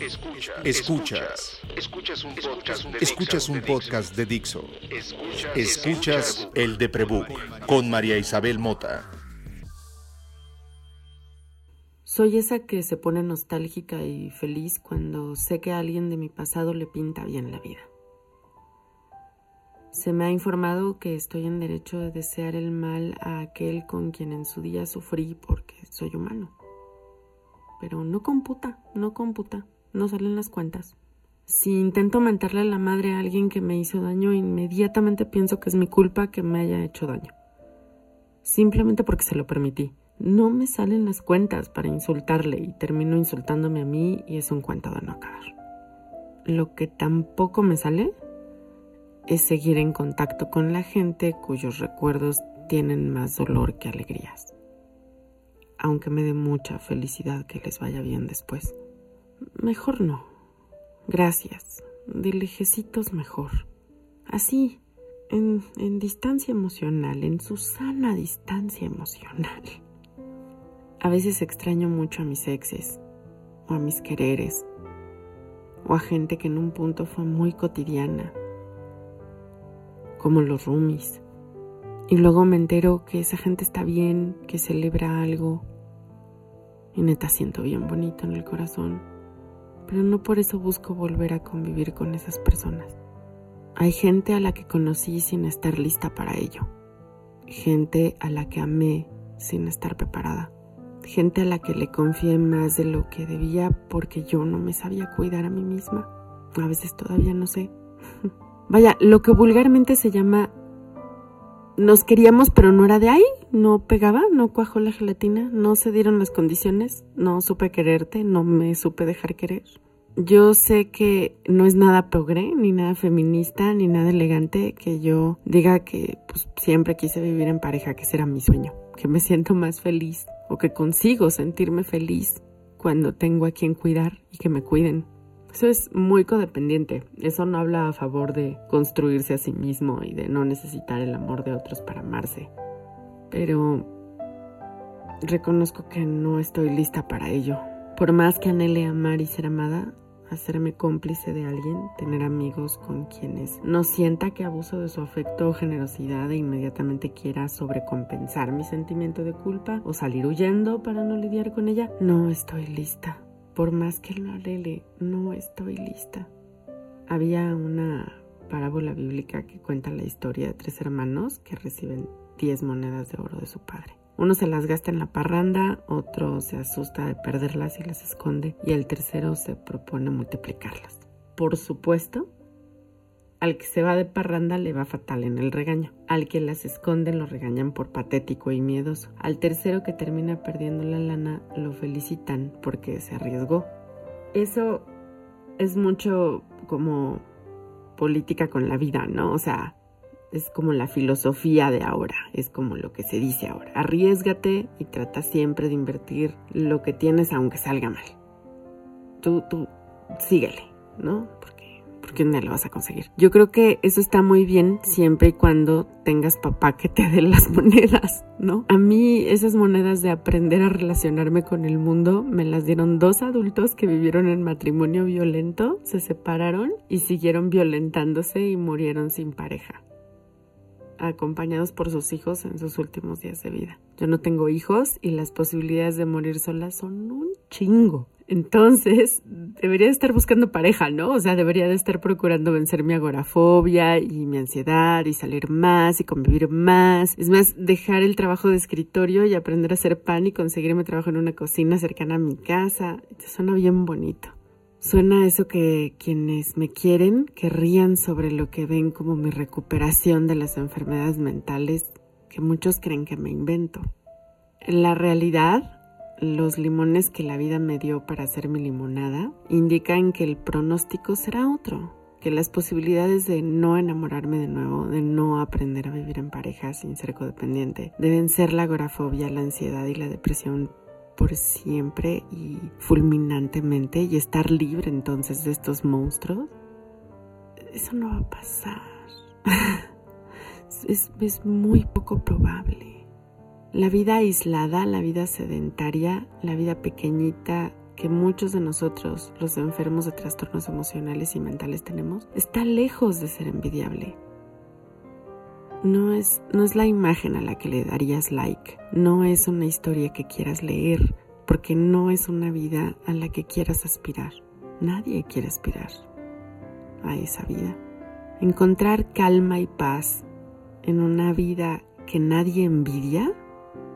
Escuchas. Escuchas. Escuchas un podcast de, Escuchas un podcast de Dixo. Escuchas el de Prebook con María Isabel Mota. Soy esa que se pone nostálgica y feliz cuando sé que a alguien de mi pasado le pinta bien la vida. Se me ha informado que estoy en derecho de desear el mal a aquel con quien en su día sufrí porque soy humano. Pero no computa, no computa no salen las cuentas. Si intento mentarle la madre a alguien que me hizo daño, inmediatamente pienso que es mi culpa que me haya hecho daño. Simplemente porque se lo permití. No me salen las cuentas para insultarle y termino insultándome a mí y es un cuento de no acabar. Lo que tampoco me sale es seguir en contacto con la gente cuyos recuerdos tienen más dolor que alegrías. Aunque me dé mucha felicidad que les vaya bien después. Mejor no. Gracias. De lejecitos mejor. Así, en, en distancia emocional, en su sana distancia emocional. A veces extraño mucho a mis exes, o a mis quereres, o a gente que en un punto fue muy cotidiana, como los roomies. Y luego me entero que esa gente está bien, que celebra algo. Y neta siento bien bonito en el corazón pero no por eso busco volver a convivir con esas personas. Hay gente a la que conocí sin estar lista para ello. Gente a la que amé sin estar preparada. Gente a la que le confié más de lo que debía porque yo no me sabía cuidar a mí misma. A veces todavía no sé. Vaya, lo que vulgarmente se llama nos queríamos pero no era de ahí, no pegaba, no cuajó la gelatina, no se dieron las condiciones, no supe quererte, no me supe dejar querer. Yo sé que no es nada progre, ni nada feminista, ni nada elegante que yo diga que pues, siempre quise vivir en pareja, que será mi sueño, que me siento más feliz o que consigo sentirme feliz cuando tengo a quien cuidar y que me cuiden. Eso es muy codependiente. Eso no habla a favor de construirse a sí mismo y de no necesitar el amor de otros para amarse. Pero reconozco que no estoy lista para ello. Por más que anhele amar y ser amada, hacerme cómplice de alguien, tener amigos con quienes no sienta que abuso de su afecto o generosidad e inmediatamente quiera sobrecompensar mi sentimiento de culpa o salir huyendo para no lidiar con ella, no estoy lista. Por más que lo alele, no estoy lista. Había una parábola bíblica que cuenta la historia de tres hermanos que reciben diez monedas de oro de su padre. Uno se las gasta en la parranda, otro se asusta de perderlas y las esconde, y el tercero se propone multiplicarlas. Por supuesto, al que se va de parranda le va fatal en el regaño. Al que las esconde lo regañan por patético y miedoso. Al tercero que termina perdiendo la lana lo felicitan porque se arriesgó. Eso es mucho como política con la vida, ¿no? O sea, es como la filosofía de ahora, es como lo que se dice ahora. Arriesgate y trata siempre de invertir lo que tienes aunque salga mal. Tú, tú, síguele, ¿no? Porque, porque no lo vas a conseguir. Yo creo que eso está muy bien siempre y cuando tengas papá que te dé las monedas, ¿no? A mí esas monedas de aprender a relacionarme con el mundo me las dieron dos adultos que vivieron en matrimonio violento, se separaron y siguieron violentándose y murieron sin pareja acompañados por sus hijos en sus últimos días de vida. Yo no tengo hijos y las posibilidades de morir sola son un chingo. Entonces, debería de estar buscando pareja, ¿no? O sea, debería de estar procurando vencer mi agorafobia y mi ansiedad y salir más y convivir más. Es más, dejar el trabajo de escritorio y aprender a hacer pan y conseguirme trabajo en una cocina cercana a mi casa. suena bien bonito. Suena eso que quienes me quieren querrían sobre lo que ven como mi recuperación de las enfermedades mentales que muchos creen que me invento. En la realidad, los limones que la vida me dio para hacer mi limonada indican que el pronóstico será otro, que las posibilidades de no enamorarme de nuevo, de no aprender a vivir en pareja sin ser codependiente, deben ser la agorafobia, la ansiedad y la depresión por siempre y fulminantemente y estar libre entonces de estos monstruos, eso no va a pasar. es, es muy poco probable. La vida aislada, la vida sedentaria, la vida pequeñita que muchos de nosotros, los enfermos de trastornos emocionales y mentales, tenemos, está lejos de ser envidiable. No es, no es la imagen a la que le darías like, no es una historia que quieras leer, porque no es una vida a la que quieras aspirar. Nadie quiere aspirar a esa vida. Encontrar calma y paz en una vida que nadie envidia,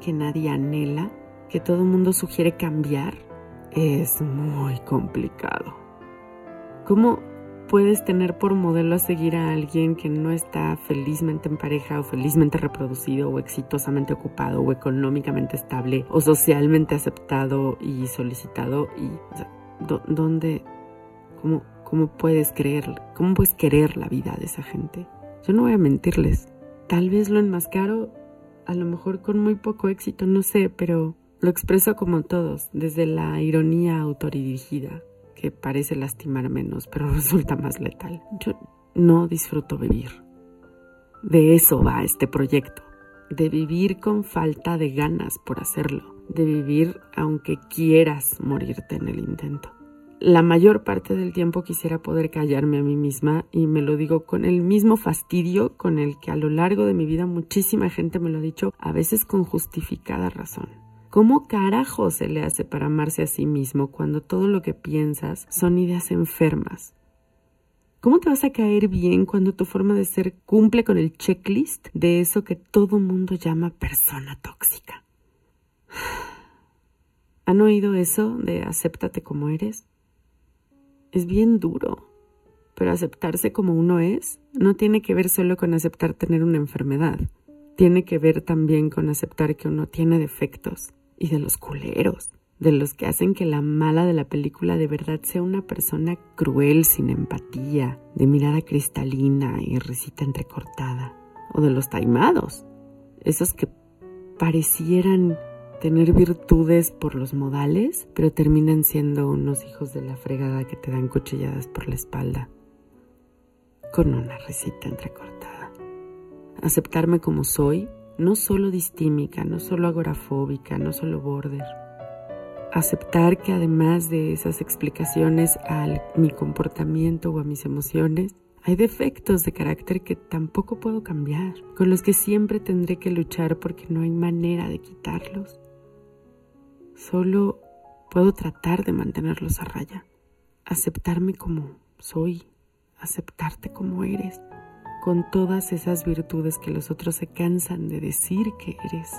que nadie anhela, que todo el mundo sugiere cambiar, es muy complicado. ¿Cómo puedes tener por modelo a seguir a alguien que no está felizmente en pareja o felizmente reproducido o exitosamente ocupado o económicamente estable o socialmente aceptado y solicitado? Y, ¿dónde, cómo, cómo puedes creer, cómo puedes querer la vida de esa gente? Yo no voy a mentirles. Tal vez lo enmascaro, a lo mejor con muy poco éxito, no sé, pero lo expreso como todos, desde la ironía autodirigida, parece lastimar menos, pero resulta más letal. Yo no disfruto vivir. De eso va este proyecto, de vivir con falta de ganas por hacerlo, de vivir aunque quieras morirte en el intento la mayor parte del tiempo quisiera poder callarme a mí misma y me lo digo con el mismo fastidio con el que a lo largo de mi vida muchísima gente me lo ha dicho, a veces con justificada razón. ¿Cómo carajo se le hace para amarse a sí mismo cuando todo lo que piensas son ideas enfermas? ¿Cómo te vas a caer bien cuando tu forma de ser cumple con el checklist de eso que todo mundo llama persona tóxica? ¿Han oído eso de acéptate como eres? es bien duro, pero aceptarse como uno es no tiene que ver solo con aceptar tener una enfermedad, tiene que ver también con aceptar que uno tiene defectos y de los culeros, de los que hacen que la mala de la película de verdad sea una persona cruel, sin empatía, de mirada cristalina y risita entrecortada, o de los taimados, esos que parecieran tener virtudes por los modales, pero terminan siendo unos hijos de la fregada que te dan cuchilladas por la espalda, con una risita entrecortada. Aceptarme como soy, no solo distímica, no solo agorafóbica, no solo border. Aceptar que además de esas explicaciones a mi comportamiento o a mis emociones, hay defectos de carácter que tampoco puedo cambiar, con los que siempre tendré que luchar porque no hay manera de quitarlos. Solo puedo tratar de mantenerlos a raya, aceptarme como soy, aceptarte como eres, con todas esas virtudes que los otros se cansan de decir que eres,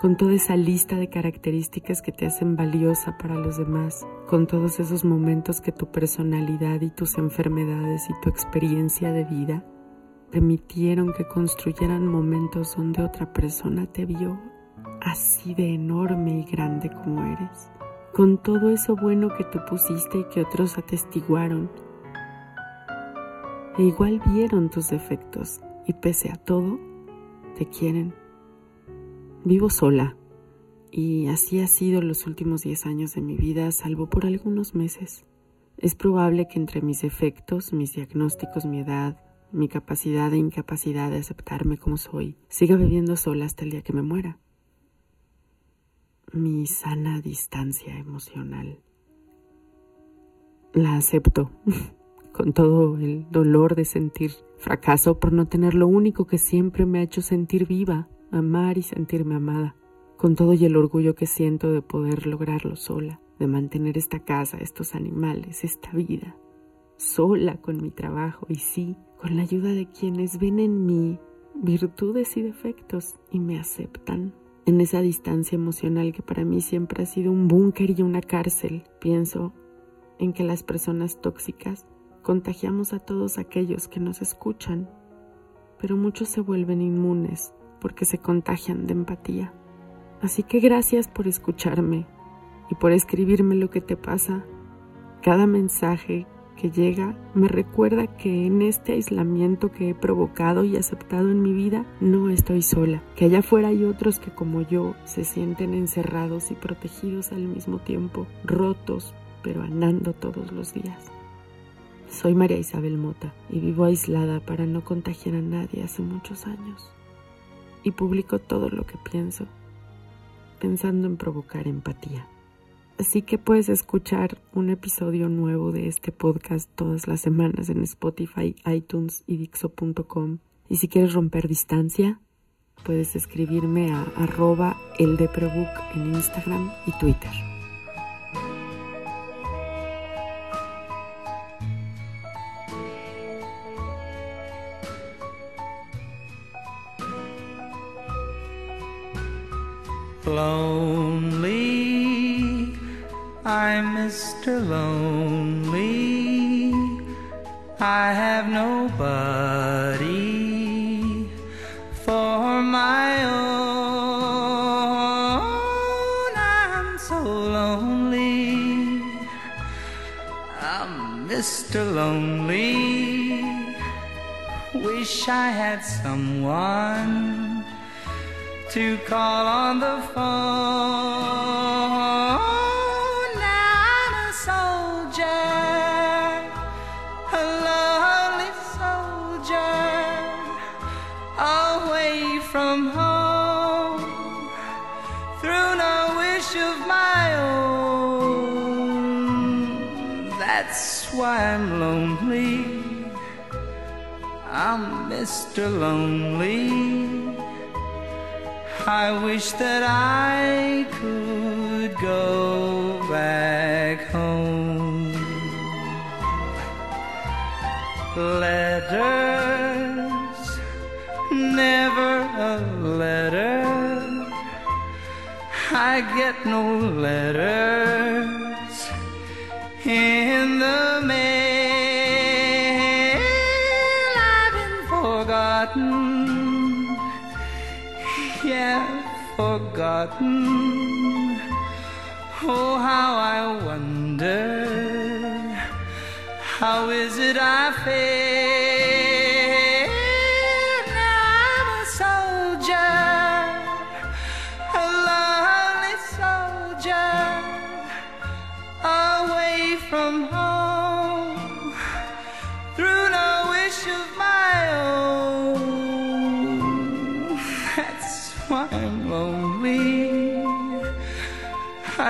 con toda esa lista de características que te hacen valiosa para los demás, con todos esos momentos que tu personalidad y tus enfermedades y tu experiencia de vida permitieron que construyeran momentos donde otra persona te vio así de enorme y grande como eres, con todo eso bueno que tú pusiste y que otros atestiguaron. E igual vieron tus defectos y pese a todo, te quieren. Vivo sola y así ha sido los últimos 10 años de mi vida, salvo por algunos meses. Es probable que entre mis defectos, mis diagnósticos, mi edad, mi capacidad e incapacidad de aceptarme como soy, siga viviendo sola hasta el día que me muera mi sana distancia emocional. La acepto con todo el dolor de sentir fracaso por no tener lo único que siempre me ha hecho sentir viva, amar y sentirme amada, con todo y el orgullo que siento de poder lograrlo sola, de mantener esta casa, estos animales, esta vida, sola con mi trabajo y sí, con la ayuda de quienes ven en mí virtudes y defectos y me aceptan en esa distancia emocional que para mí siempre ha sido un búnker y una cárcel. Pienso en que las personas tóxicas contagiamos a todos aquellos que nos escuchan, pero muchos se vuelven inmunes porque se contagian de empatía. Así que gracias por escucharme y por escribirme lo que te pasa. Cada mensaje que llega me recuerda que en este aislamiento que he provocado y aceptado en mi vida no estoy sola, que allá afuera hay otros que como yo se sienten encerrados y protegidos al mismo tiempo, rotos, pero andando todos los días. Soy María Isabel Mota y vivo aislada para no contagiar a nadie hace muchos años. Y publico todo lo que pienso, pensando en provocar empatía. Así que puedes escuchar un episodio nuevo de este podcast todas las semanas en Spotify, iTunes y Dixo.com. Y si quieres romper distancia, puedes escribirme a arroba en Instagram y Twitter. Lonely, I'm Mr. Lonely. I have nobody for my own. I'm so lonely. I'm Mr. Lonely. Wish I had someone to call on the phone. Now I'm a soldier, a lonely soldier, away from home, through no wish of my own. That's why I'm lonely. I'm Mr. Lonely. I wish that I could go back home. Letters, never a letter. I get no letters yeah, forgotten. Oh, how I wonder, how is it I feel?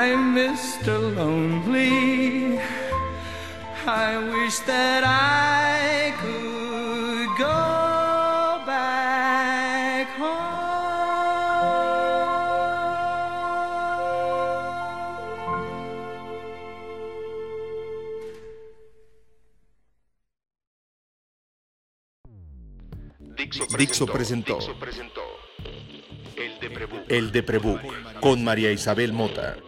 I'm Mr. Lonely. I wish that I could go back home. Dixo presentó El de Prebook con María Isabel Mota.